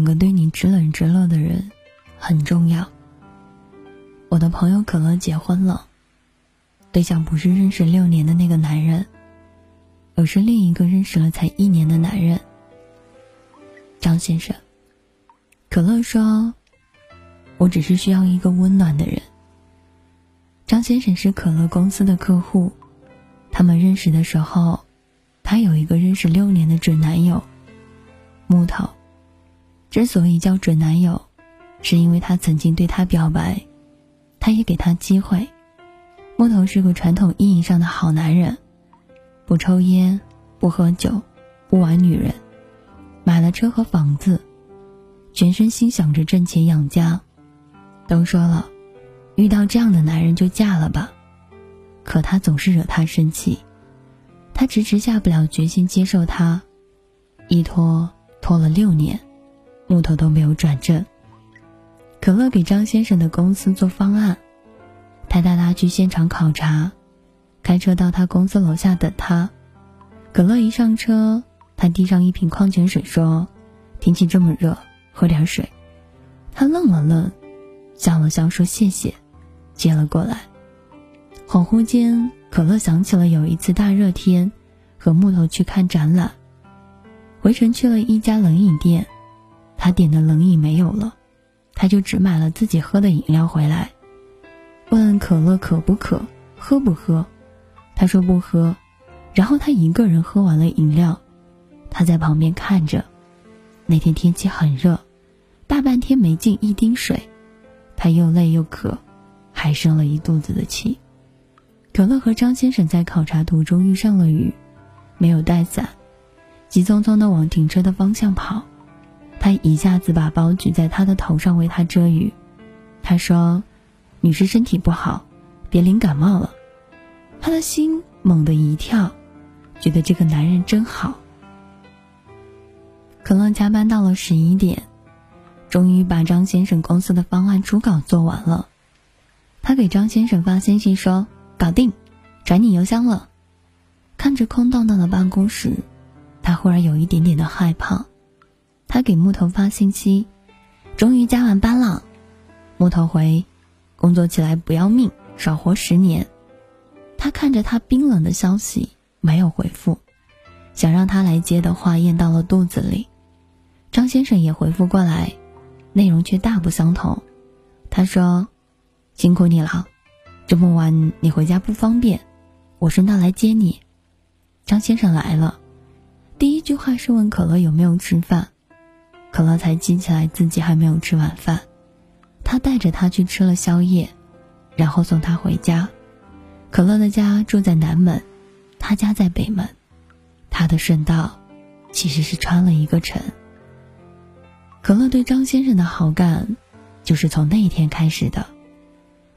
找个对你知冷知热的人很重要。我的朋友可乐结婚了，对象不是认识六年的那个男人，而是另一个认识了才一年的男人。张先生，可乐说：“我只是需要一个温暖的人。”张先生是可乐公司的客户，他们认识的时候，他有一个认识六年的准男友，木头。之所以叫准男友，是因为他曾经对他表白。他也给他机会。木头是个传统意义上的好男人，不抽烟，不喝酒，不玩女人，买了车和房子，全身心想着挣钱养家。都说了，遇到这样的男人就嫁了吧，可他总是惹他生气，他迟迟下不了决心接受他，一拖拖了六年，木头都没有转正。可乐给张先生的公司做方案，他带他去现场考察，开车到他公司楼下等他。可乐一上车，他递上一瓶矿泉水，说：“天气这么热，喝点水。”他愣了愣，笑了笑说：“谢谢。”接了过来。恍惚间，可乐想起了有一次大热天，和木头去看展览，回程去了一家冷饮店，他点的冷饮没有了。他就只买了自己喝的饮料回来，问可乐渴不渴，喝不喝？他说不喝，然后他一个人喝完了饮料，他在旁边看着。那天天气很热，大半天没进一滴水，他又累又渴，还生了一肚子的气。可乐和张先生在考察途中遇上了雨，没有带伞，急匆匆的往停车的方向跑。他一下子把包举在他的头上为他遮雨，他说：“女士身体不好，别淋感冒了。”他的心猛地一跳，觉得这个男人真好。可乐加班到了十一点，终于把张先生公司的方案初稿做完了。他给张先生发信息说：“搞定，转你邮箱了。”看着空荡荡的办公室，他忽然有一点点的害怕。他给木头发信息，终于加完班了。木头回，工作起来不要命，少活十年。他看着他冰冷的消息，没有回复。想让他来接的话咽到了肚子里。张先生也回复过来，内容却大不相同。他说：“辛苦你了，这么晚你回家不方便，我顺道来接你。”张先生来了，第一句话是问可乐有没有吃饭。可乐才记起来自己还没有吃晚饭，他带着他去吃了宵夜，然后送他回家。可乐的家住在南门，他家在北门，他的顺道其实是穿了一个城。可乐对张先生的好感，就是从那一天开始的，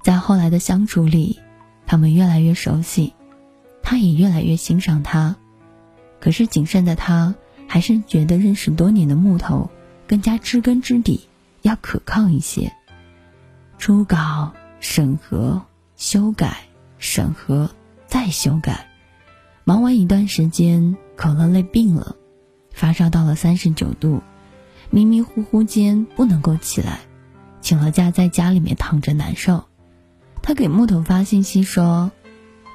在后来的相处里，他们越来越熟悉，他也越来越欣赏他。可是谨慎的他，还是觉得认识多年的木头。更加知根知底，要可靠一些。初稿、审核、修改、审核、再修改，忙完一段时间，可乐累病了，发烧到了三十九度，迷迷糊糊间不能够起来，请了假在家里面躺着难受。他给木头发信息说：“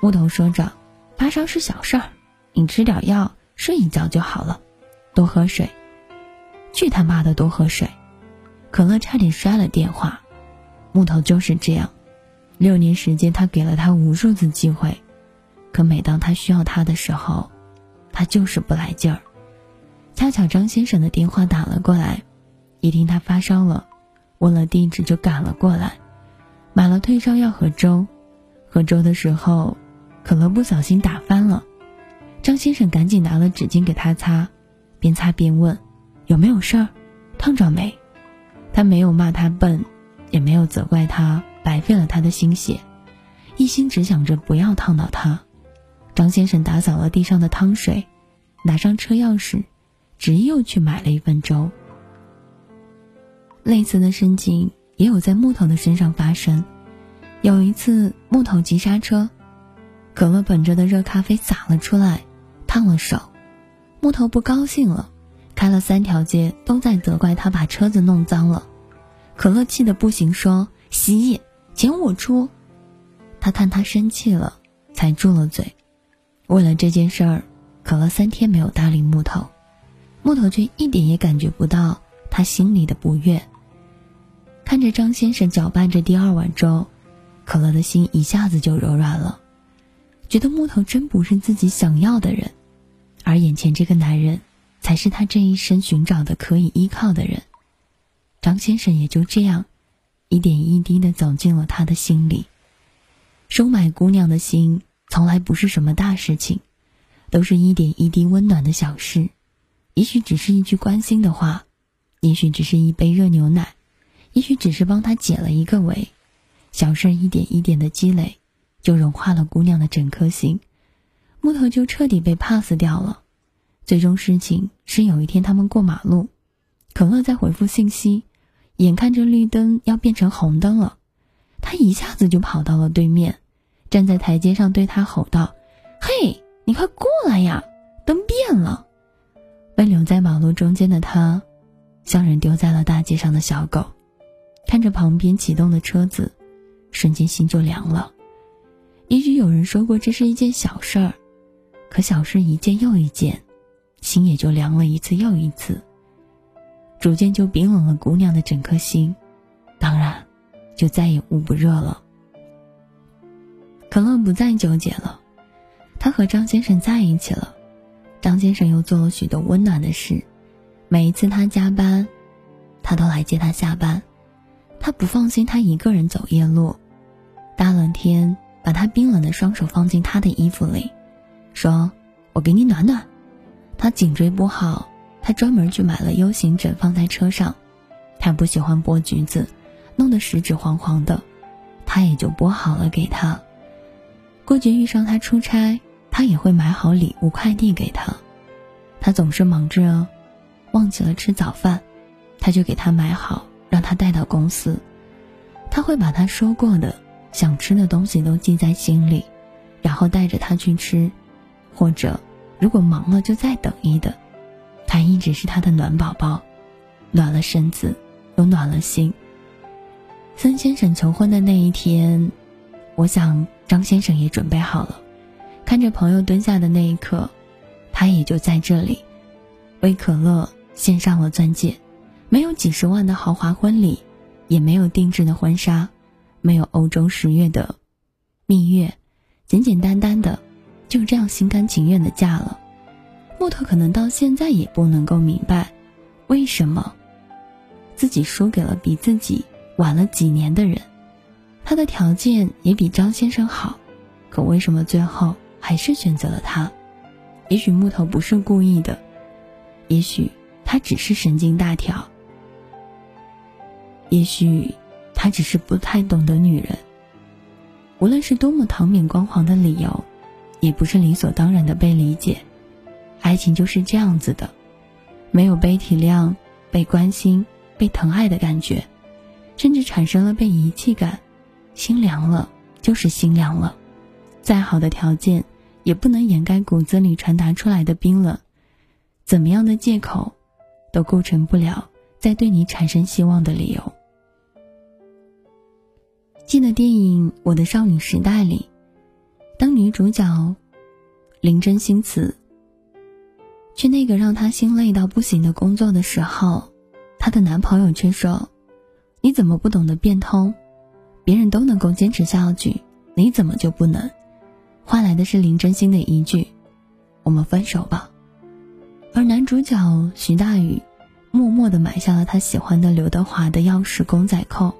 木头说着，发烧是小事儿，你吃点药，睡一觉就好了，多喝水。”去他妈的多喝水！可乐差点摔了电话。木头就是这样，六年时间他给了他无数次机会，可每当他需要他的时候，他就是不来劲儿。恰巧张先生的电话打了过来，一听他发烧了，问了地址就赶了过来，买了退烧药和粥。喝粥的时候，可乐不小心打翻了，张先生赶紧拿了纸巾给他擦，边擦边问。有没有事儿？烫着没？他没有骂他笨，也没有责怪他白费了他的心血，一心只想着不要烫到他。张先生打扫了地上的汤水，拿上车钥匙，执意又去买了一份粥。类似的事情也有在木头的身上发生。有一次，木头急刹车，可乐本着的热咖啡洒了出来，烫了手，木头不高兴了。开了三条街都在责怪他把车子弄脏了。可乐气得不行，说：“洗，钱我出。”他看他生气了，才住了嘴。为了这件事儿，可乐三天没有搭理木头，木头却一点也感觉不到他心里的不悦。看着张先生搅拌着第二碗粥，可乐的心一下子就柔软了，觉得木头真不是自己想要的人，而眼前这个男人，才是他这一生寻找的可以依靠的人。张先生也就这样，一点一滴的走进了他的心里。收买姑娘的心，从来不是什么大事情，都是一点一滴温暖的小事。也许只是一句关心的话，也许只是一杯热牛奶，也许只是帮他解了一个围。小事一点一点的积累，就融化了姑娘的整颗心。木头就彻底被 pass 掉了。最终事情是有一天他们过马路，可乐在回复信息，眼看着绿灯要变成红灯了。他一下子就跑到了对面，站在台阶上对他吼道：“嘿，你快过来呀！灯变了！”被留在马路中间的他，像人丢在了大街上的小狗，看着旁边启动的车子，瞬间心就凉了。也许有人说过这是一件小事儿，可小事一件又一件，心也就凉了一次又一次，逐渐就冰冷了姑娘的整颗心。当然。就再也捂不热了。可乐不再纠结了，他和张先生在一起了。张先生又做了许多温暖的事，每一次他加班，他都来接他下班。他不放心他一个人走夜路，大冷天把他冰冷的双手放进他的衣服里，说：“我给你暖暖。”他颈椎不好，他专门去买了 U 型枕放在车上。他不喜欢剥橘子。弄得食指黄黄的，他也就剥好了给他。过节遇上他出差，他也会买好礼物快递给他。他总是忙着，忘记了吃早饭，他就给他买好，让他带到公司。他会把他说过的想吃的东西都记在心里，然后带着他去吃，或者如果忙了就再等一等。他一直是他的暖宝宝，暖了身子，又暖了心。孙先生求婚的那一天，我想张先生也准备好了。看着朋友蹲下的那一刻，他也就在这里，为可乐献上了钻戒。没有几十万的豪华婚礼，也没有定制的婚纱，没有欧洲十月的蜜月，简简单单的，就这样心甘情愿的嫁了。木头可能到现在也不能够明白，为什么自己输给了比自己。晚了几年的人，他的条件也比张先生好，可为什么最后还是选择了他？也许木头不是故意的，也许他只是神经大条，也许他只是不太懂得女人。无论是多么堂面光环的理由，也不是理所当然的被理解。爱情就是这样子的，没有被体谅、被关心、被疼爱的感觉。甚至产生了被遗弃感，心凉了就是心凉了，再好的条件也不能掩盖骨子里传达出来的冰冷。怎么样的借口，都构成不了再对你产生希望的理由。记得电影《我的少女时代》里，当女主角林真心辞去那个让她心累到不行的工作的时候，她的男朋友却说。你怎么不懂得变通？别人都能够坚持下去，你怎么就不能？换来的是林真心的一句：“我们分手吧。”而男主角徐大宇默默地买下了他喜欢的刘德华的钥匙公仔扣，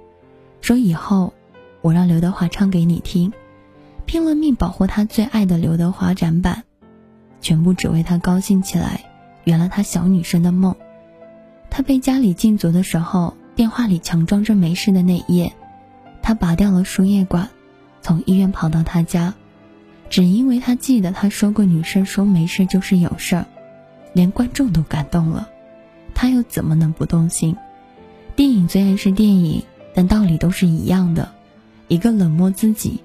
说以后我让刘德华唱给你听，拼了命保护他最爱的刘德华展板，全部只为他高兴起来，圆了他小女生的梦。他被家里禁足的时候。电话里强装着没事的那一夜，他拔掉了输液管，从医院跑到他家，只因为他记得他说过女生说没事就是有事儿，连观众都感动了，他又怎么能不动心？电影虽然是电影，但道理都是一样的。一个冷漠自己，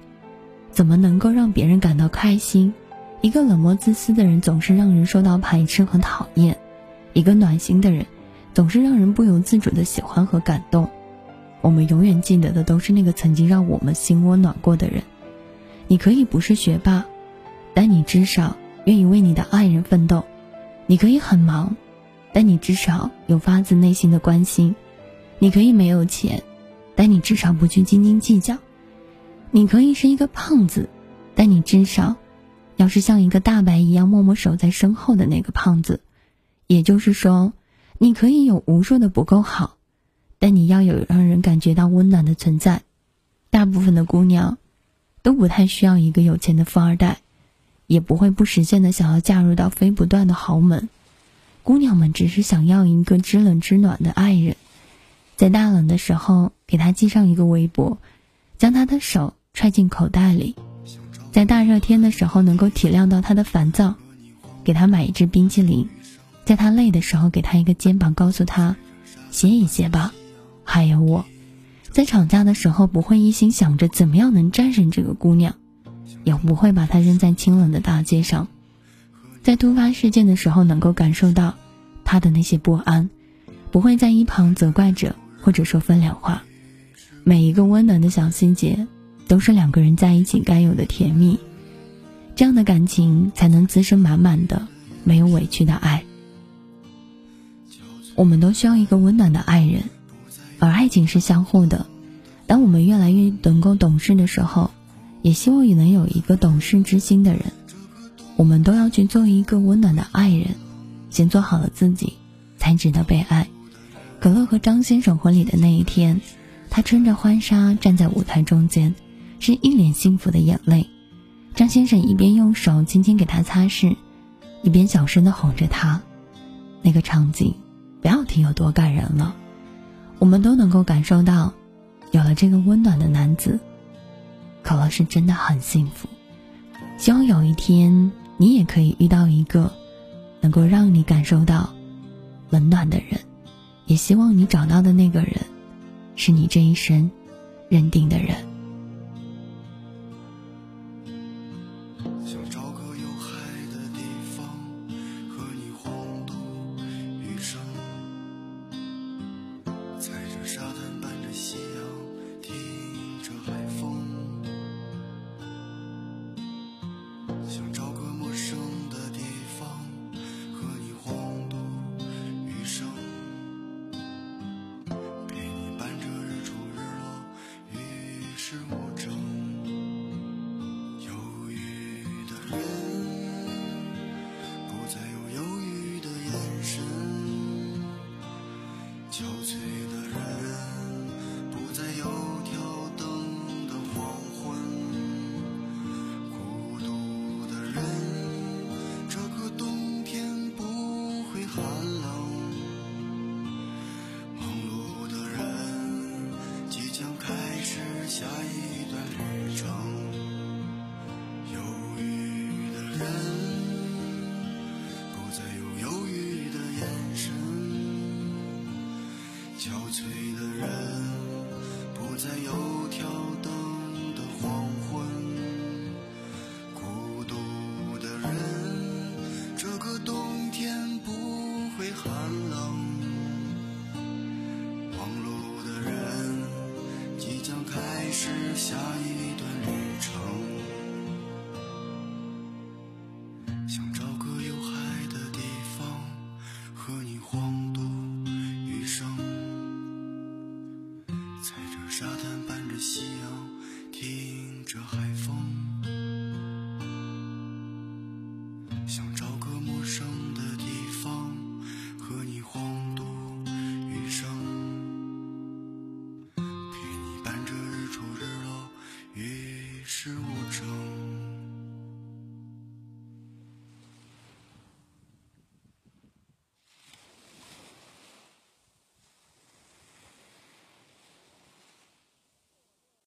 怎么能够让别人感到开心？一个冷漠自私的人，总是让人受到排斥和讨厌。一个暖心的人，总是让人不由自主的喜欢和感动。我们永远记得的都是那个曾经让我们心窝暖过的人。你可以不是学霸，但你至少愿意为你的爱人奋斗；你可以很忙，但你至少有发自内心的关心；你可以没有钱，但你至少不去斤斤计较；你可以是一个胖子，但你至少要是像一个大白一样默默守在身后的那个胖子。也就是说，你可以有无数的不够好，但你要有让人感觉到温暖的存在。大部分的姑娘。都不太需要一个有钱的富二代，也不会不实现的想要嫁入到非不断的豪门。姑娘们只是想要一个知冷知暖的爱人，在大冷的时候给他系上一个围脖，将他的手揣进口袋里；在大热天的时候能够体谅到他的烦躁，给他买一支冰淇淋；在他累的时候给他一个肩膀，告诉他歇一歇吧，还有我。在吵架的时候，不会一心想着怎么样能战胜这个姑娘，也不会把她扔在清冷的大街上。在突发事件的时候，能够感受到她的那些不安，不会在一旁责怪着或者说分两话。每一个温暖的小细节，都是两个人在一起该有的甜蜜。这样的感情才能滋生满满的、没有委屈的爱。我们都需要一个温暖的爱人。而爱情是相互的，当我们越来越能够懂事的时候，也希望也能有一个懂事之心的人。我们都要去做一个温暖的爱人，先做好了自己，才值得被爱。可乐和张先生婚礼的那一天，他穿着婚纱站在舞台中间，是一脸幸福的眼泪。张先生一边用手轻轻给他擦拭，一边小声的哄着他。那个场景，不要提有多感人了。我们都能够感受到，有了这个温暖的男子，可乐是真的很幸福。希望有一天你也可以遇到一个能够让你感受到温暖的人，也希望你找到的那个人，是你这一生认定的人。chez moi.